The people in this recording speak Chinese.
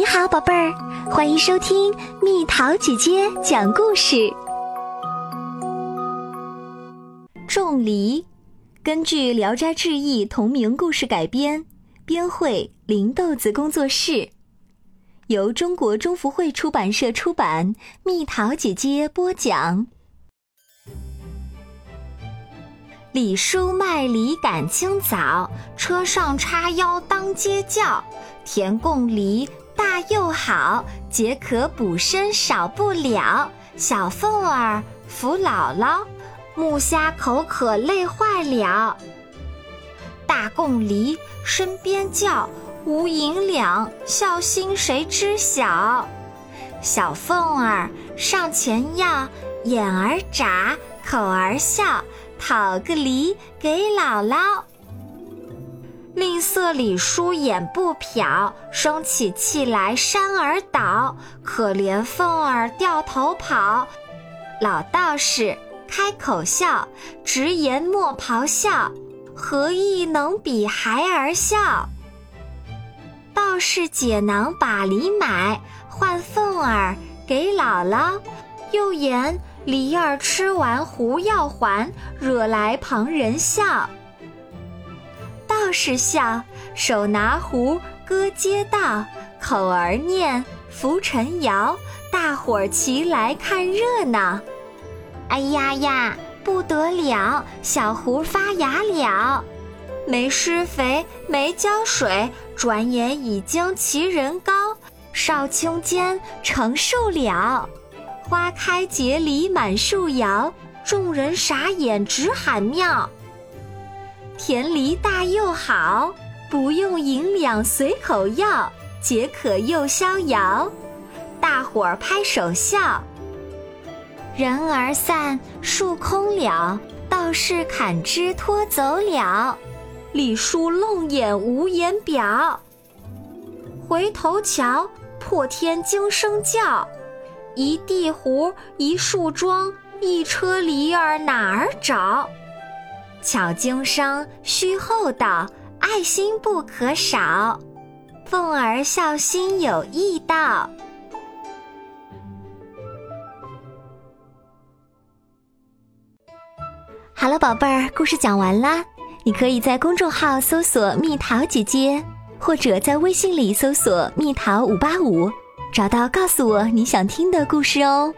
你好，宝贝儿，欢迎收听蜜桃姐姐讲故事。种梨，根据《聊斋志异》同名故事改编，编绘林豆子工作室，由中国中福会出版社出版。蜜桃姐姐播讲。李叔卖梨赶清早，车上叉腰当街叫，田共梨大又好，解渴补身少不了。小凤儿扶姥姥，木虾口渴累坏了。大贡梨身边叫，无银两，孝心谁知晓？小凤儿上前要，眼儿眨，口儿笑。讨个梨给姥姥。吝啬李叔眼不瞟，生起气来山儿倒。可怜凤儿掉头跑。老道士开口笑，直言莫咆哮，何意能比孩儿笑？道士解囊把梨买，换凤儿给姥姥，又言。梨儿吃完胡要还，惹来旁人笑。道士笑，手拿壶歌街道，口儿念浮尘谣，大伙儿齐来看热闹。哎呀呀，不得了，小壶发芽了，没施肥，没浇水，转眼已经齐人高，少顷间成树了。花开结梨满树摇，众人傻眼直喊妙。甜梨大又好，不用银两随口要，解渴又逍遥。大伙儿拍手笑。人儿散，树空了，道士砍枝拖走了。李叔愣眼无言表。回头瞧，破天惊声叫。一地胡，一树桩，一车梨儿哪儿找？巧经商，须厚道，爱心不可少。凤儿孝心有义道。好了，宝贝儿，故事讲完啦。你可以在公众号搜索“蜜桃姐姐”，或者在微信里搜索“蜜桃五八五”。找到，告诉我你想听的故事哦。